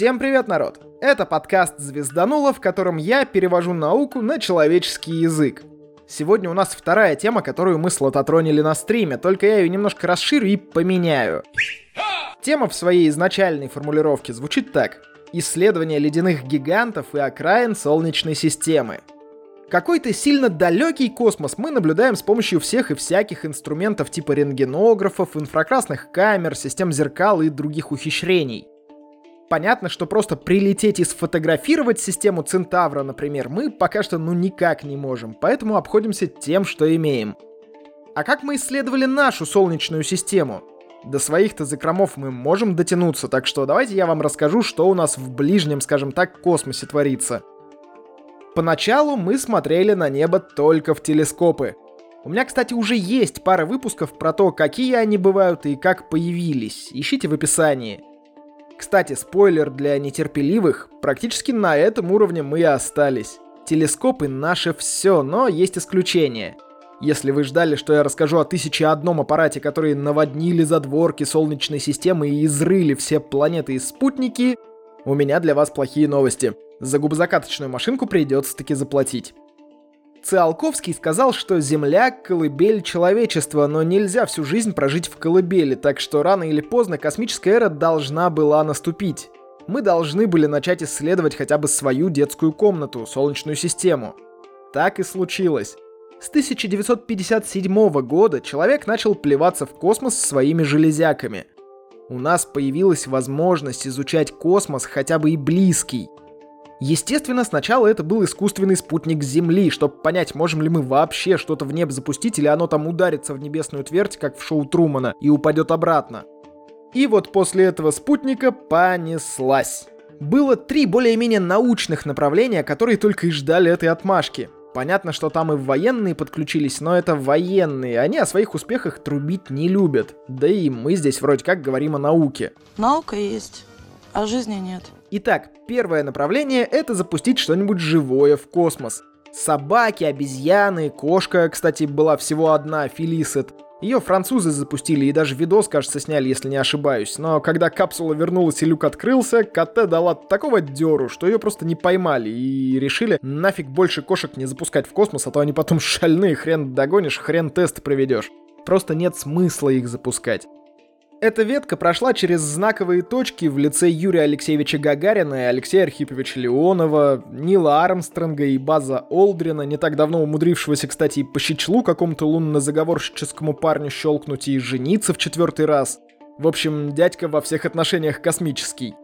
Всем привет, народ! Это подкаст «Звездануло», в котором я перевожу науку на человеческий язык. Сегодня у нас вторая тема, которую мы слототронили на стриме, только я ее немножко расширю и поменяю. Тема в своей изначальной формулировке звучит так. Исследование ледяных гигантов и окраин Солнечной системы. Какой-то сильно далекий космос мы наблюдаем с помощью всех и всяких инструментов типа рентгенографов, инфракрасных камер, систем зеркал и других ухищрений. Понятно, что просто прилететь и сфотографировать систему Центавра, например, мы пока что ну никак не можем, поэтому обходимся тем, что имеем. А как мы исследовали нашу Солнечную систему? До своих-то закромов мы можем дотянуться, так что давайте я вам расскажу, что у нас в ближнем, скажем так, космосе творится. Поначалу мы смотрели на небо только в телескопы. У меня, кстати, уже есть пара выпусков про то, какие они бывают и как появились. Ищите в описании. Кстати, спойлер для нетерпеливых, практически на этом уровне мы и остались. Телескопы наше все, но есть исключения. Если вы ждали, что я расскажу о тысяче одном аппарате, которые наводнили задворки Солнечной системы и изрыли все планеты и спутники, у меня для вас плохие новости. За губозакаточную машинку придется таки заплатить. Циолковский сказал, что Земля — колыбель человечества, но нельзя всю жизнь прожить в колыбели, так что рано или поздно космическая эра должна была наступить. Мы должны были начать исследовать хотя бы свою детскую комнату, Солнечную систему. Так и случилось. С 1957 года человек начал плеваться в космос своими железяками. У нас появилась возможность изучать космос хотя бы и близкий — Естественно, сначала это был искусственный спутник Земли, чтобы понять, можем ли мы вообще что-то в небо запустить, или оно там ударится в небесную твердь, как в шоу Трумана, и упадет обратно. И вот после этого спутника понеслась. Было три более-менее научных направления, которые только и ждали этой отмашки. Понятно, что там и военные подключились, но это военные. Они о своих успехах трубить не любят. Да и мы здесь вроде как говорим о науке. Наука есть, а жизни нет. Итак, первое направление — это запустить что-нибудь живое в космос. Собаки, обезьяны, кошка, кстати, была всего одна, Фелисет. Ее французы запустили и даже видос, кажется, сняли, если не ошибаюсь. Но когда капсула вернулась и люк открылся, КТ дала такого деру, что ее просто не поймали и решили нафиг больше кошек не запускать в космос, а то они потом шальные, хрен догонишь, хрен тест проведешь. Просто нет смысла их запускать. Эта ветка прошла через знаковые точки в лице Юрия Алексеевича Гагарина и Алексея Архиповича Леонова, Нила Армстронга и База Олдрина, не так давно умудрившегося, кстати, по щечлу какому-то лунно-заговорщическому парню щелкнуть и жениться в четвертый раз. В общем, дядька во всех отношениях космический.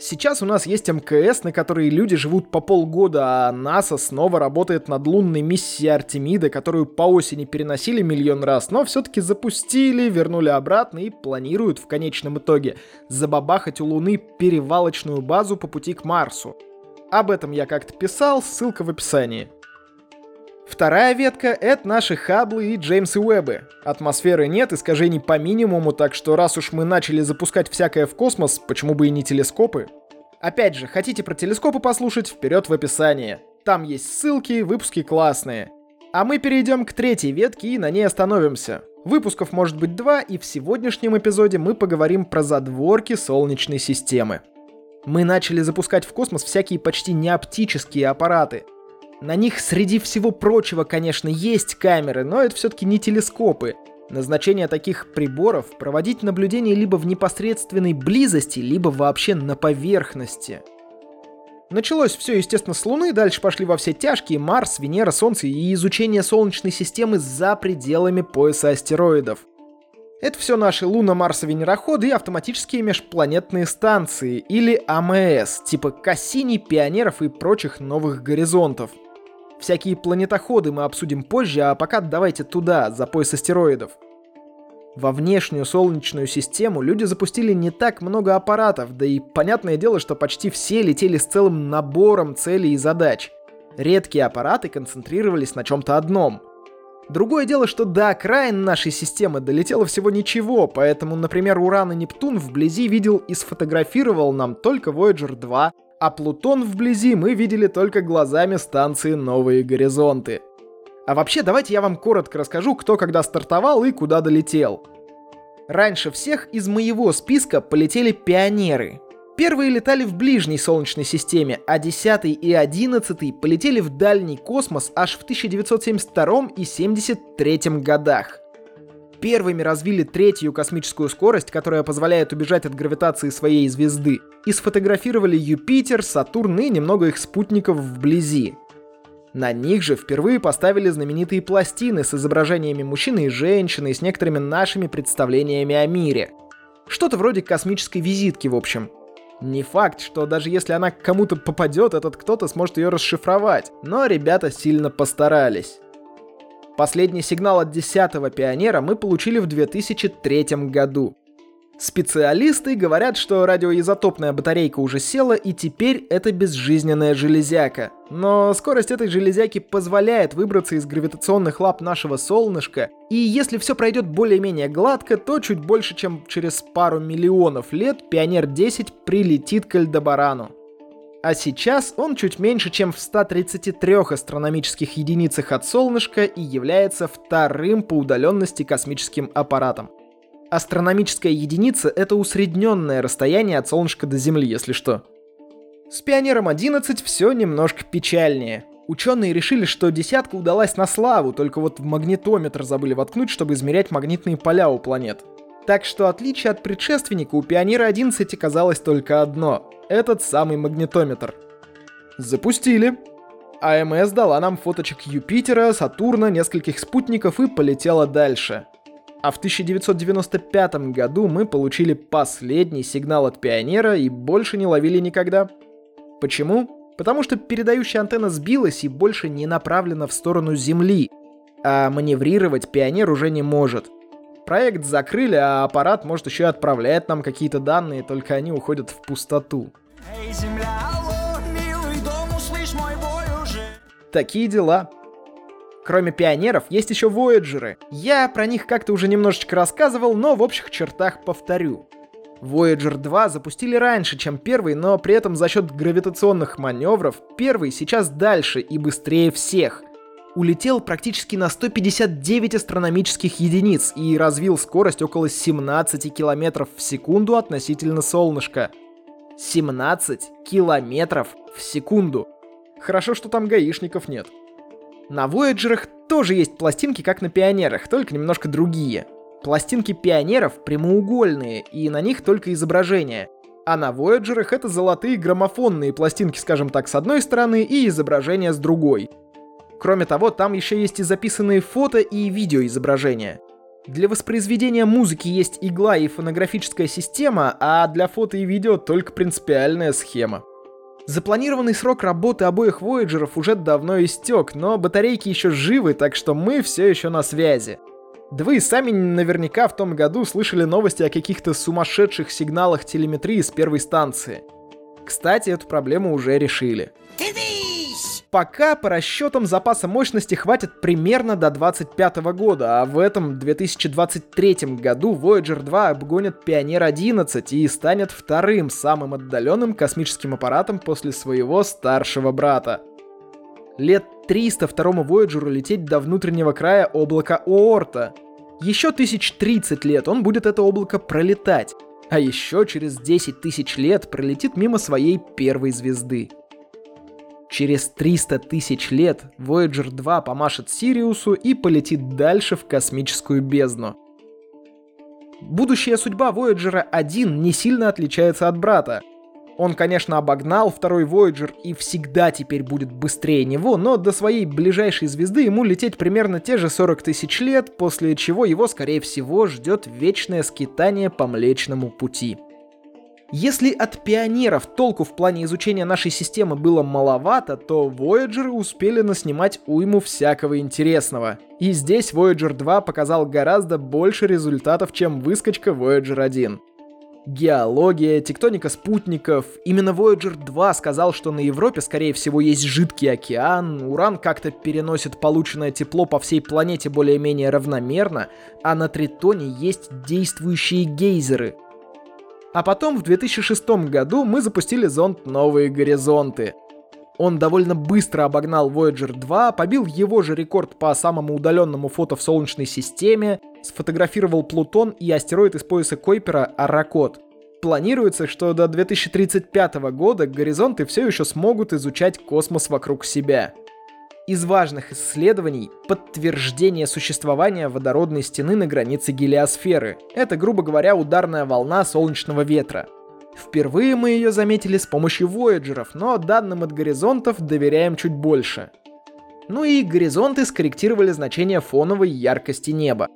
Сейчас у нас есть МКС, на которой люди живут по полгода, а НАСА снова работает над лунной миссией Артемида, которую по осени переносили миллион раз, но все-таки запустили, вернули обратно и планируют в конечном итоге забабахать у Луны перевалочную базу по пути к Марсу. Об этом я как-то писал, ссылка в описании. Вторая ветка — это наши Хаблы и Джеймсы Уэббы. Атмосферы нет, искажений по минимуму, так что раз уж мы начали запускать всякое в космос, почему бы и не телескопы? Опять же, хотите про телескопы послушать, вперед в описании. Там есть ссылки, выпуски классные. А мы перейдем к третьей ветке и на ней остановимся. Выпусков может быть два, и в сегодняшнем эпизоде мы поговорим про задворки Солнечной системы. Мы начали запускать в космос всякие почти неоптические аппараты — на них среди всего прочего, конечно, есть камеры, но это все-таки не телескопы. Назначение таких приборов — проводить наблюдение либо в непосредственной близости, либо вообще на поверхности. Началось все, естественно, с Луны, дальше пошли во все тяжкие Марс, Венера, Солнце и изучение Солнечной системы за пределами пояса астероидов. Это все наши луно-марсо-венероходы и автоматические межпланетные станции, или АМС, типа Кассини, Пионеров и прочих новых горизонтов — Всякие планетоходы мы обсудим позже, а пока давайте туда, за пояс астероидов. Во внешнюю Солнечную систему люди запустили не так много аппаратов, да и понятное дело, что почти все летели с целым набором целей и задач. Редкие аппараты концентрировались на чем-то одном. Другое дело, что до окраин нашей системы долетело всего ничего, поэтому, например, Уран и Нептун вблизи видел и сфотографировал нам только Voyager 2, а Плутон вблизи мы видели только глазами станции «Новые горизонты». А вообще, давайте я вам коротко расскажу, кто когда стартовал и куда долетел. Раньше всех из моего списка полетели пионеры. Первые летали в ближней Солнечной системе, а 10 и 11 полетели в дальний космос аж в 1972 и 73 годах. Первыми развили третью космическую скорость, которая позволяет убежать от гравитации своей звезды, и сфотографировали Юпитер, Сатурн и немного их спутников вблизи. На них же впервые поставили знаменитые пластины с изображениями мужчины и женщины и с некоторыми нашими представлениями о мире. Что-то вроде космической визитки, в общем. Не факт, что даже если она к кому-то попадет, этот кто-то сможет ее расшифровать, но ребята сильно постарались. Последний сигнал от 10-го пионера мы получили в 2003 году. Специалисты говорят, что радиоизотопная батарейка уже села, и теперь это безжизненная железяка. Но скорость этой железяки позволяет выбраться из гравитационных лап нашего солнышка, и если все пройдет более-менее гладко, то чуть больше, чем через пару миллионов лет Пионер-10 прилетит к Альдебарану. А сейчас он чуть меньше, чем в 133 астрономических единицах от солнышка и является вторым по удаленности космическим аппаратом. Астрономическая единица — это усредненное расстояние от солнышка до Земли, если что. С Пионером 11 все немножко печальнее. Ученые решили, что десятка удалась на славу, только вот в магнитометр забыли воткнуть, чтобы измерять магнитные поля у планет. Так что отличие от предшественника у Пионера 11 оказалось только одно — этот самый магнитометр. Запустили. АМС дала нам фоточек Юпитера, Сатурна, нескольких спутников и полетела дальше — а в 1995 году мы получили последний сигнал от Пионера и больше не ловили никогда. Почему? Потому что передающая антенна сбилась и больше не направлена в сторону Земли, а маневрировать Пионер уже не может. Проект закрыли, а аппарат, может, еще и отправляет нам какие-то данные, только они уходят в пустоту. Эй, земля, алло, милый дом, услышь мой бой уже. Такие дела. Кроме пионеров, есть еще Вояджеры. Я про них как-то уже немножечко рассказывал, но в общих чертах повторю. Voyager 2 запустили раньше, чем первый, но при этом за счет гравитационных маневров первый сейчас дальше и быстрее всех. Улетел практически на 159 астрономических единиц и развил скорость около 17 километров в секунду относительно солнышка. 17 километров в секунду. Хорошо, что там гаишников нет. На Voyager'ах тоже есть пластинки, как на Пионерах, только немножко другие. Пластинки Пионеров прямоугольные, и на них только изображения. А на Voyager'ах это золотые граммофонные пластинки, скажем так, с одной стороны, и изображения с другой. Кроме того, там еще есть и записанные фото и видеоизображения. Для воспроизведения музыки есть игла и фонографическая система, а для фото и видео только принципиальная схема. Запланированный срок работы обоих Voyager'ов уже давно истек, но батарейки еще живы, так что мы все еще на связи. Да вы сами наверняка в том году слышали новости о каких-то сумасшедших сигналах телеметрии с первой станции. Кстати, эту проблему уже решили. Пока по расчетам запаса мощности хватит примерно до 25 года, а в этом 2023 году Voyager 2 обгонит Pioneer 11 и станет вторым самым отдаленным космическим аппаратом после своего старшего брата. Лет 300 второму Voyager лететь до внутреннего края облака Оорта. Еще тысяч 30 лет он будет это облако пролетать, а еще через 10 тысяч лет пролетит мимо своей первой звезды. Через 300 тысяч лет Voyager 2 помашет Сириусу и полетит дальше в космическую бездну. Будущая судьба Voyager 1 не сильно отличается от брата. Он, конечно, обогнал второй Voyager и всегда теперь будет быстрее него, но до своей ближайшей звезды ему лететь примерно те же 40 тысяч лет, после чего его, скорее всего, ждет вечное скитание по Млечному Пути. Если от пионеров толку в плане изучения нашей системы было маловато, то Voyager успели наснимать уйму всякого интересного. И здесь Voyager 2 показал гораздо больше результатов, чем выскочка Voyager 1. Геология, тектоника спутников. Именно Voyager 2 сказал, что на Европе, скорее всего, есть жидкий океан, уран как-то переносит полученное тепло по всей планете более-менее равномерно, а на Тритоне есть действующие гейзеры — а потом в 2006 году мы запустили зонд «Новые горизонты». Он довольно быстро обогнал Voyager 2, побил его же рекорд по самому удаленному фото в Солнечной системе, сфотографировал Плутон и астероид из пояса Койпера Аракот. Планируется, что до 2035 года горизонты все еще смогут изучать космос вокруг себя. Из важных исследований – подтверждение существования водородной стены на границе гелиосферы. Это, грубо говоря, ударная волна солнечного ветра. Впервые мы ее заметили с помощью Вояджеров, но данным от горизонтов доверяем чуть больше. Ну и горизонты скорректировали значение фоновой яркости неба.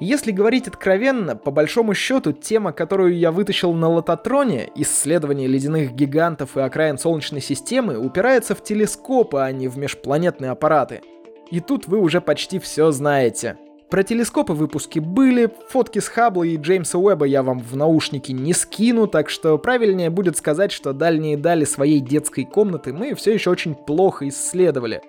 Если говорить откровенно, по большому счету, тема, которую я вытащил на Лототроне, исследование ледяных гигантов и окраин Солнечной системы, упирается в телескопы, а не в межпланетные аппараты. И тут вы уже почти все знаете. Про телескопы выпуски были, фотки с Хаббла и Джеймса Уэба я вам в наушники не скину, так что правильнее будет сказать, что дальние дали своей детской комнаты мы все еще очень плохо исследовали.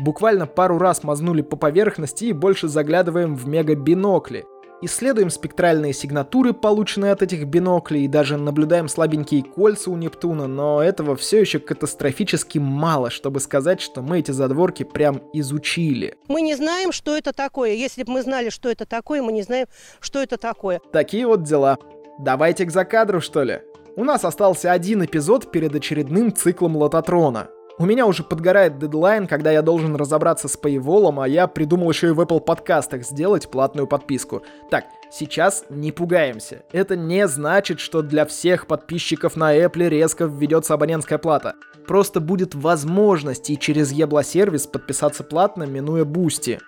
Буквально пару раз мазнули по поверхности и больше заглядываем в мегабинокли. Исследуем спектральные сигнатуры, полученные от этих биноклей, и даже наблюдаем слабенькие кольца у Нептуна, но этого все еще катастрофически мало, чтобы сказать, что мы эти задворки прям изучили. Мы не знаем, что это такое. Если бы мы знали, что это такое, мы не знаем, что это такое. Такие вот дела. Давайте к закадру, что ли? У нас остался один эпизод перед очередным циклом Лототрона. У меня уже подгорает дедлайн, когда я должен разобраться с Paywall, а я придумал еще и в Apple подкастах сделать платную подписку. Так, сейчас не пугаемся. Это не значит, что для всех подписчиков на Apple резко введется абонентская плата. Просто будет возможность и через Ебло-сервис подписаться платно, минуя Бусти.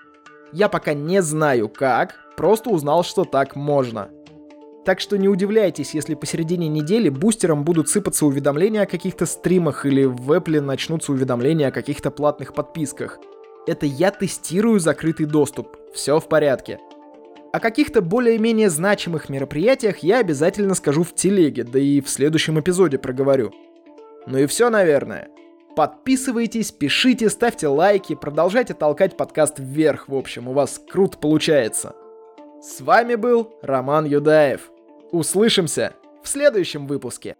Я пока не знаю как, просто узнал, что так можно. Так что не удивляйтесь, если посередине недели бустерам будут сыпаться уведомления о каких-то стримах или в Apple начнутся уведомления о каких-то платных подписках. Это я тестирую закрытый доступ. Все в порядке. О каких-то более-менее значимых мероприятиях я обязательно скажу в телеге, да и в следующем эпизоде проговорю. Ну и все, наверное. Подписывайтесь, пишите, ставьте лайки, продолжайте толкать подкаст вверх, в общем, у вас круто получается. С вами был Роман Юдаев. Услышимся в следующем выпуске.